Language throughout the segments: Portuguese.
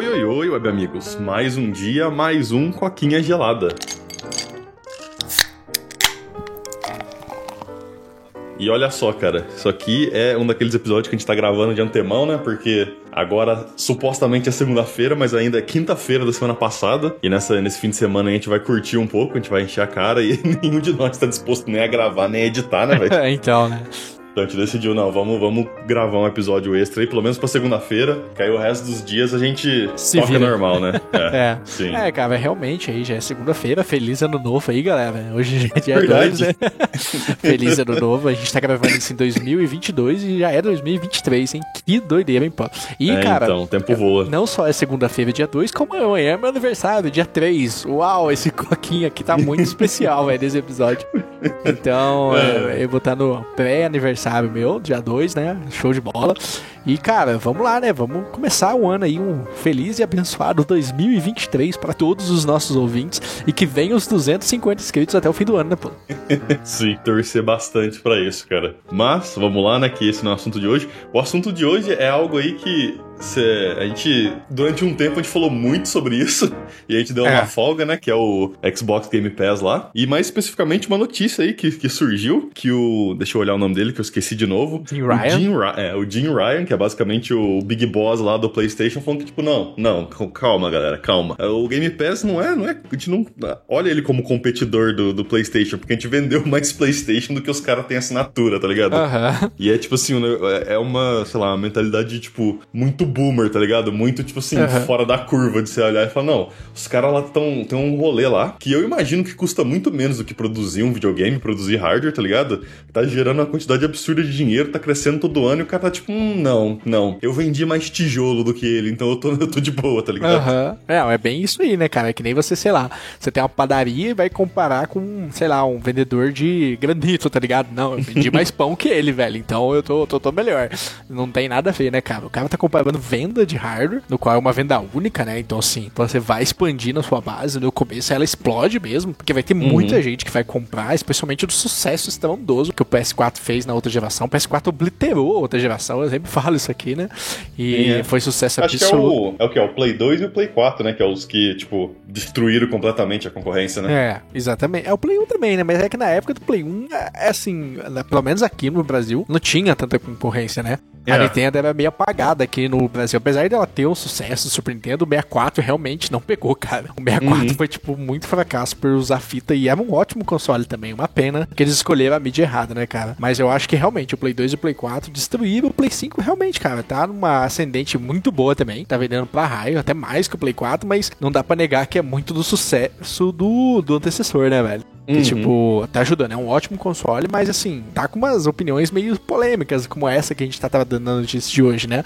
Oi, oi, oi, web amigos. Mais um dia, mais um coquinha gelada. E olha só, cara, isso aqui é um daqueles episódios que a gente tá gravando de antemão, né? Porque agora supostamente é segunda-feira, mas ainda é quinta-feira da semana passada. E nessa, nesse fim de semana a gente vai curtir um pouco, a gente vai encher a cara e nenhum de nós tá disposto nem a gravar, nem a editar, né, velho? então, né? Então a gente decidiu, não, vamos, vamos gravar um episódio extra aí, pelo menos pra segunda-feira, que aí o resto dos dias a gente Se toca vira. normal, né? É. Sim. É, cara, realmente aí já é segunda-feira. Feliz ano novo aí, galera. Hoje já é dia Verdade. 2, né? Feliz ano novo. A gente tá gravando isso em 2022 e já é 2023, hein? Que doideira, hein, pô? E, É, cara, então, o tempo voa. não só é segunda-feira, dia 2, como amanhã é meu aniversário, dia 3. Uau, esse coquinho aqui tá muito especial, velho, desse episódio. Então, É. é, eu vou estar no pré-aniversário meu, dia 2, né? Show de bola. E, cara, vamos lá, né? Vamos começar o ano aí, um feliz e abençoado 2023 para todos os nossos ouvintes e que venham os 250 inscritos até o fim do ano, né, pô? Sim, torcer bastante pra isso, cara. Mas, vamos lá, né, que esse não é o assunto de hoje. O assunto de hoje é algo aí que cê- a gente, durante um tempo, a gente falou muito sobre isso. E a gente deu É. uma folga, né, que é o Xbox Game Pass lá. E mais especificamente uma notícia aí que, que surgiu, que o... Deixa eu olhar o nome dele, que eu esqueci de novo. Jim O Ryan? Jim, Ry- é, o Jim Ryan, que é basicamente o Big Boss lá do PlayStation, falando que, tipo, não, não, calma, galera, calma. O Game Pass não é, não é, a gente não olha ele como competidor do, do PlayStation, porque a gente vendeu mais PlayStation do que os caras têm assinatura, tá ligado? Aham. E é tipo assim, ne- é uma, sei lá, uma mentalidade, tipo, muito boomer, tá ligado? Muito, tipo assim, Aham. fora da curva de você olhar e falar, não, os caras lá tão, tem um rolê lá que eu imagino que custa muito menos do que produzir um videogame, produzir hardware, tá ligado? Tá gerando uma quantidade absurda de dinheiro, tá crescendo todo ano e o cara tá tipo, hum, não, não. Eu vendi mais tijolo do que ele, então eu tô, eu tô de boa, tá ligado? Aham. É, é bem isso aí, né, cara? É que nem você, sei lá, você tem uma padaria e vai comparar com, sei lá, um vendedor de granito, tá ligado? Não, eu vendi mais pão que ele, velho. Então eu tô, tô, tô melhor. Não tem nada a ver, né, cara? O cara tá comparando venda de hardware, no qual é uma venda única, né? Então, assim, você vai expandir na sua base. No começo ela explode mesmo, porque vai ter muita gente que vai comprar, especialmente do sucesso estrondoso que o PS4 fez na outra geração. O PS4 obliterou a outra geração, eu sempre falo isso aqui, né? E é. foi sucesso Acho que é absoluto. o, é o que? É o Play 2 e o Play 4, né? Que é os que, tipo, destruíram completamente a concorrência, né? É, exatamente. É o Play 1 também, né? Mas é que na época do Play 1, é é assim, na- pelo menos aqui no Brasil, não tinha tanta concorrência, né? A É. Nintendo era meio apagada aqui no Brasil. Apesar dela ter um sucesso do Super Nintendo, o 64 realmente não pegou, cara. O 64 Uhum. foi, tipo, muito fracasso por usar fita e era um ótimo console também. Uma pena que eles escolheram a mídia errada, né, cara? Mas eu acho que realmente o Play 2 e o Play 4 destruíram o Play 5 realmente, cara. Tá numa ascendente muito boa também. Tá vendendo pra raio, até mais que o Play 4, mas não dá pra negar que é muito do sucesso do, do antecessor, né, velho? Que, Uhum. tipo, tá ajudando. É um ótimo console, mas assim, tá com umas opiniões meio polêmicas, como essa que a gente tá dando na notícia de hoje, né?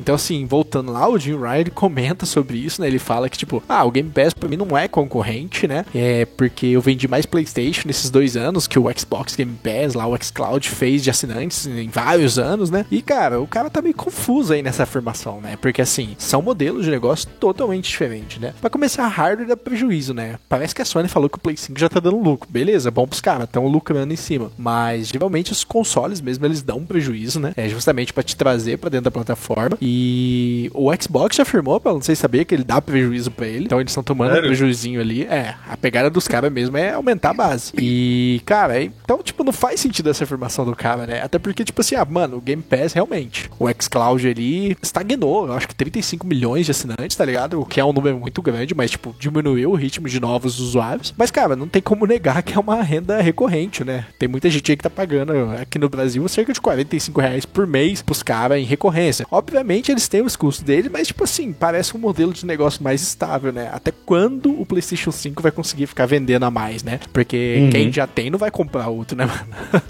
Então, assim, voltando lá, o Jim Ryan comenta sobre isso, né? Ele fala que, tipo, ah, o Game Pass pra mim não é concorrente, né? É porque eu vendi mais PlayStation nesses dois anos que o Xbox Game Pass, lá o Xcloud, fez de assinantes em vários anos, né? E, cara, o cara tá meio confuso aí nessa afirmação, né? Porque, assim, são modelos de negócio totalmente diferentes, né? Pra começar, hardware dá prejuízo, né? Parece que a Sony falou que o Play 5 já tá dando lucro. Beleza, bom pros caras, estão lucrando em cima. Mas, geralmente, os consoles mesmo, eles dão um prejuízo, né? É justamente pra te trazer pra dentro da plataforma. E o Xbox já afirmou, pra não sei saber, que ele dá prejuízo pra ele. Então, eles estão tomando um Sério? prejuizinho ali. É, a pegada dos caras mesmo é aumentar a base. E, cara, então, tipo, não faz sentido essa afirmação do cara, né? Até porque, tipo assim, ah, mano, o Game Pass realmente. O xCloud ali estagnou, eu acho que 35 milhões de assinantes, tá ligado? O que é um número muito grande, mas, tipo, diminuiu o ritmo de novos usuários. Mas, cara, não tem como negar que é uma renda recorrente, né? Tem muita gente aí que tá pagando aqui no Brasil cerca de 45 reais por mês pros caras em recorrência. Obviamente, eles têm os custos deles, mas, tipo assim, parece um modelo de negócio mais estável, né? Até quando o PlayStation 5 vai conseguir ficar vendendo a mais, né? Porque Uhum. quem já tem não vai comprar outro, né, mano?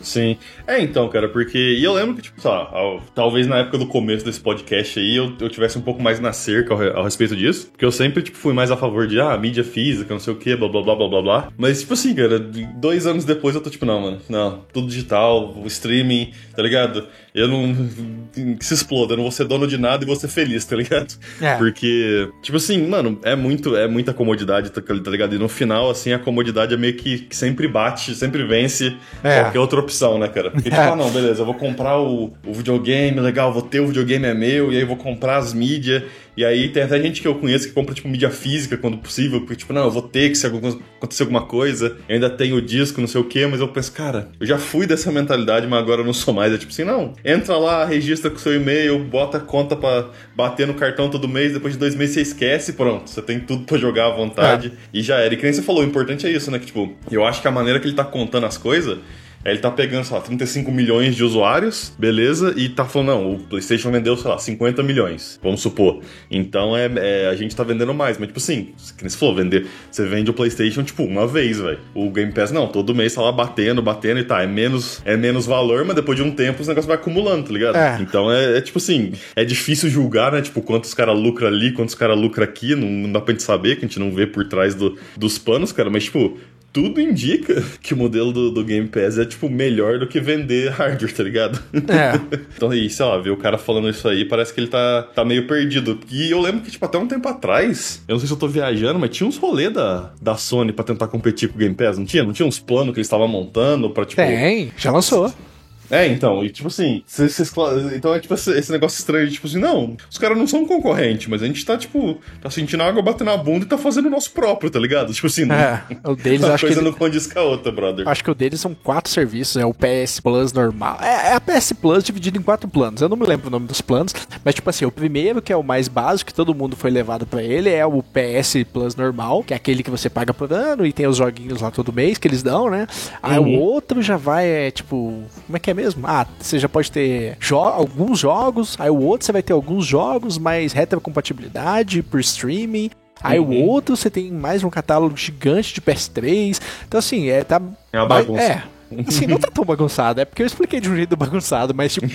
Sim. É, então, cara, porque. E eu lembro que, tipo, sei lá, ao- talvez na época do começo desse podcast aí eu, eu tivesse um pouco mais na cerca ao, ao respeito disso. Porque eu sempre, tipo, fui mais a favor de, ah, mídia física, não sei o quê, blá blá blá blá blá blá. Mas, tipo assim, cara, dois anos depois eu tô tipo, não, mano, não, tudo digital, o streaming, tá ligado? Eu não. Que se exploda, eu não vou ser dono de nada e vou ser feliz, tá ligado? É. Porque, tipo assim, mano, é muito, é muita comodidade, tá tá ligado? E no final, assim, a comodidade é meio que, que sempre bate, sempre vence É. qualquer outra opção opção, né, cara? Porque, tipo, ah, não, beleza, eu vou comprar o, o videogame, legal, vou ter o videogame é meu, e aí vou comprar as mídias. E aí tem até gente que eu conheço que compra, tipo, mídia física quando possível, porque, tipo, não, eu vou ter que se acontecer alguma coisa, eu ainda tenho o disco, não sei o quê, mas eu penso, cara, eu já fui dessa mentalidade, mas agora eu não sou mais. É tipo assim, não, entra lá, registra com seu e-mail, bota a conta pra bater no cartão todo mês, depois de dois meses você esquece, pronto, você tem tudo para jogar à vontade é. e já era. E que nem você falou, o importante é isso, né? Que, tipo, eu acho que a maneira que ele tá contando as coisas ele tá pegando, sei lá, 35 milhões de usuários, beleza, e tá falando, não, o PlayStation vendeu, sei lá, 50 milhões, vamos supor. Então é, é a gente tá vendendo mais, mas tipo assim, que nem você falou, vender, você vende o PlayStation, tipo, uma vez, velho. O Game Pass, não, todo mês tá lá batendo, batendo e tá, é menos, é menos valor, mas depois de um tempo os negócios vai acumulando, tá ligado? É. Então é, é, tipo assim, é difícil julgar, né, tipo, quantos caras lucram ali, quantos caras lucram aqui, não, não, dá pra gente saber, que a gente não vê por trás do, dos panos, cara, mas tipo, tudo indica que o modelo do, do, Game Pass é, tipo, melhor do que vender hardware, tá ligado? É. então, aí, sei lá, ver o cara falando isso aí, parece que ele tá, tá meio perdido. E eu lembro que, tipo, até um tempo atrás, eu não sei se eu tô viajando, mas tinha uns rolê da, da Sony pra tentar competir com o Game Pass, não tinha? Não tinha uns planos que eles estavam montando pra, tipo... Tem, já lançou. É, então, e tipo assim, então é tipo esse negócio estranho, tipo assim, não, os caras não são concorrente, mas a gente tá, tipo, tá sentindo água bater na bunda e tá fazendo o nosso próprio, tá ligado? Tipo assim, é, o deles uma acho coisa que não condiz com a outra, brother. Acho que o deles são quatro serviços, é o PS Plus normal. É, é, a PS Plus dividido em quatro planos. Eu não me lembro o nome dos planos, mas tipo assim, o primeiro, que é o mais básico, que todo mundo foi levado para ele, é o PS Plus normal, que é aquele que você paga por ano e tem os joguinhos lá todo mês que eles dão, né? Aí uhum. o outro já vai, é, tipo, como é que é mesmo? Ah, você já pode ter jo alguns jogos, aí o outro você vai ter alguns jogos, mais retrocompatibilidade por streaming. Aí uhum. o outro você tem mais um catálogo gigante de PS3. Então, assim, é. Tá, é uma bagunça. É, Assim, não tá tão bagunçado. É porque eu expliquei de um jeito bagunçado, mas, tipo,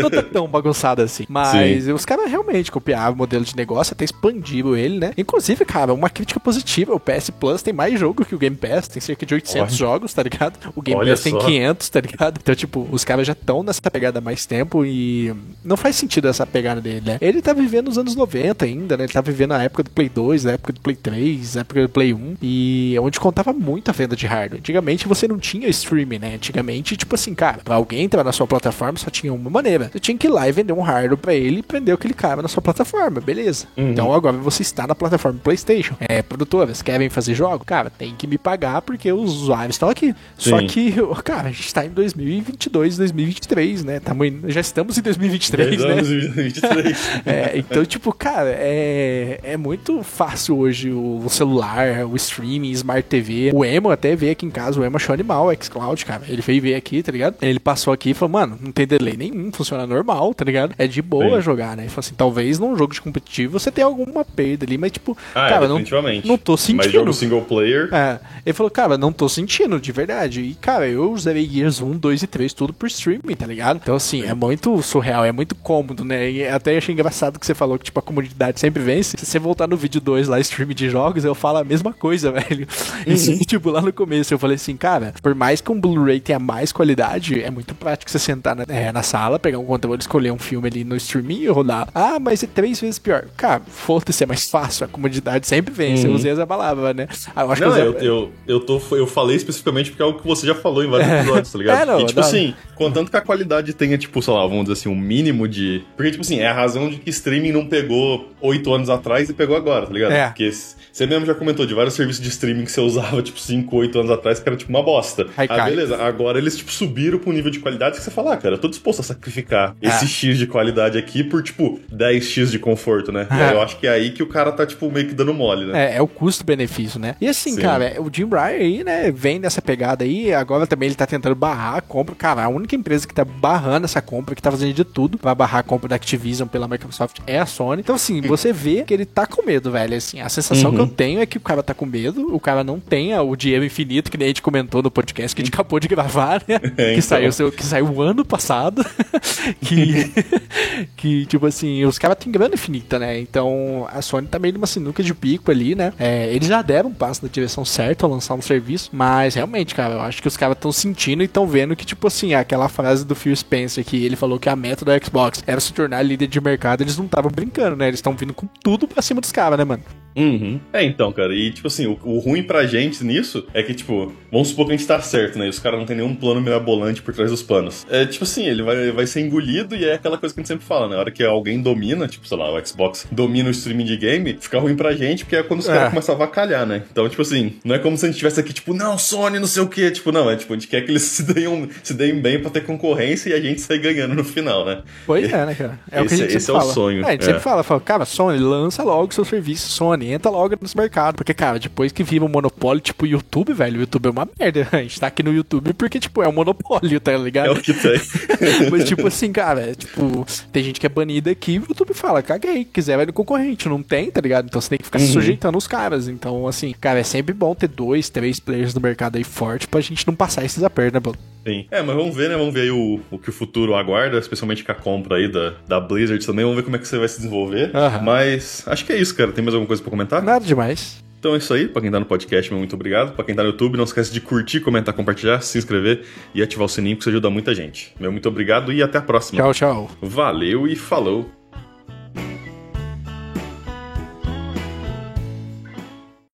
não tá tão bagunçado assim. Mas Sim. os caras realmente copiaram o modelo de negócio, até expandiram ele, né? Inclusive, cara, uma crítica positiva. O PS Plus tem mais jogo que o Game Pass. Tem cerca de 800 Olha. jogos, tá ligado? O Game Olha Pass só. tem 500, tá ligado? Então, tipo, os caras já estão nessa pegada há mais tempo e não faz sentido essa pegada dele, né? Ele tá vivendo nos anos 90 ainda, né? Ele tá vivendo a época do Play 2, a época do Play 3, a época do Play 1 e onde contava muito a venda de hardware. Antigamente você não tinha streaming, né? Antigamente tipo assim, cara, pra alguém entrar na sua plataforma só tinha uma maneira. Você tinha que ir lá e vender um hardware pra ele e prender aquele cara na sua plataforma, beleza. Uhum. Então agora você está na plataforma PlayStation. É, produtoras, querem fazer jogo? Cara, tem que me pagar porque os usuários estão aqui. Sim. Só que, cara, a gente tá em 2022, 2023, né? Tamo in... Já estamos em 2023, né? 2023. é, então, tipo, cara, é, é muito fácil hoje o celular, o streaming, Smart TV. O Emo até veio aqui em casa, o Emo achou animal, o xCloud, cara. Ele veio ver aqui, tá ligado? Ele passou aqui e falou, mano, não tem delay nenhum, funciona normal, tá ligado? É de boa Sim. jogar, né? Ele falou assim, talvez num jogo de competitivo você tenha alguma perda ali, mas tipo, ah, é, cara, é, não, não tô sentindo. Mas jogo single player. É. Ele falou, cara, não tô sentindo, de verdade. E, cara, eu usei Gears 1, 2 e 3 tudo por streaming, tá ligado? Então, assim, Sim. é muito surreal, é muito cômodo, né? E até achei engraçado que você falou que, tipo, a comunidade sempre vence. Se você voltar no vídeo 2 lá, streaming de jogos, eu falo a mesma coisa, velho. Uhum. E, tipo, lá no começo eu falei assim, cara, por mais que um Blu-ray tenha mais qualidade, é muito prático você sentar na, é, na sala, pegar um controle, escolher um filme ali no streaming e rodar. Ah, mas é três vezes pior. Cara, foda-se, é mais fácil. A comodidade sempre vence. Uhum. Eu usei essa palavra, né? Ah, eu acho não, que eu, eu, eu, tô, eu falei especificamente porque é algo que você já falou em vários é. episódios, tá ligado? É, não, e, tipo não. assim, contanto que a qualidade tenha, tipo, sei lá, vamos dizer assim, um mínimo de. Porque, tipo assim, é a razão de que streaming não pegou oito anos atrás e pegou agora, tá ligado? É. Porque você mesmo já comentou de vários serviços de streaming que você usava, tipo, 5, 8 anos atrás, que era tipo uma bosta. Aí, ah, beleza. Agora eles, tipo, subiram pro nível de qualidade que você fala, ah, cara, eu tô disposto a sacrificar é. esse X de qualidade aqui por, tipo, 10X de conforto, né? É. eu acho que é aí que o cara tá, tipo, meio que dando mole, né? É, é o custo-benefício, né? E assim, Sim. cara, o Jim Ryan aí, né, vem nessa pegada aí, agora também ele tá tentando barrar a compra. Cara, a única empresa que tá barrando essa compra, que tá fazendo de tudo pra barrar a compra da Activision pela Microsoft é a Sony. Então, assim, você vê que ele tá com medo, velho. Assim, a sensação uhum. que eu tenho é que o cara tá com medo, o cara não tem o dinheiro infinito, que nem a gente comentou no podcast que a gente acabou de gravar, né? É, que, então. saiu, que saiu ano passado. que, que, tipo assim, os caras têm grana infinita, né? Então a Sony tá meio numa sinuca de pico ali, né? É, eles já deram um passo na direção certa ao lançar um serviço, mas realmente, cara, eu acho que os caras estão sentindo e estão vendo que, tipo assim, aquela frase do Phil Spencer que ele falou que a meta da Xbox era se tornar líder de mercado, eles não estavam brincando, né? Eles estão vindo com tudo pra cima dos caras, né, mano? Uhum. É, então, cara, e tipo assim, o, o, ruim pra gente nisso é que, tipo, vamos supor que a gente tá certo, né? E os caras não tem nenhum plano mirabolante por trás dos panos. É tipo assim, ele vai, vai ser engolido e é aquela coisa que a gente sempre fala, né? Na hora que alguém domina, tipo, sei lá, o Xbox domina o streaming de game, fica ruim pra gente, porque é quando os é. caras começam a vacalhar, né? Então, tipo assim, não é como se a gente tivesse aqui, tipo, não, Sony, não sei o quê. Tipo, não, é tipo, a gente quer que eles se deem, se deem bem pra ter concorrência e a gente sair ganhando no final, né? Pois é, né, cara? É esse, o que a gente esse é fala. o sonho. É, a gente é. sempre fala, fala, cara, Sony, lança logo seu serviço, Sony, entra logo nos mercados. Porque, cara, depois que vira um monopólio, tipo, o YouTube, velho, o YouTube é uma merda. A gente tá aqui no YouTube porque, tipo, é um monopólio, tá ligado? É o que tem. Mas, tipo assim, cara, é, tipo, tem gente que é banida aqui e o YouTube fala, caguei, quiser vai no concorrente, não tem, tá ligado? Então você tem que ficar uhum. sujeitando os caras. Então, assim, cara, é sempre bom ter dois, três players no mercado aí forte pra gente não passar esses apertos, né? Sim. É, mas vamos ver, né? Vamos ver aí o, o que o futuro aguarda, especialmente com a compra aí da, da Blizzard também. Vamos ver como é que você vai se desenvolver. Mas acho que é isso, cara. Tem mais alguma coisa pra comentar? Nada demais. Então é isso aí, pra quem tá no podcast, muito obrigado. Pra quem tá no YouTube, não esquece de curtir, comentar, compartilhar, se inscrever e ativar o sininho, que isso ajuda muita gente. Meu muito obrigado e até a próxima. Tchau, tchau. Valeu e falou.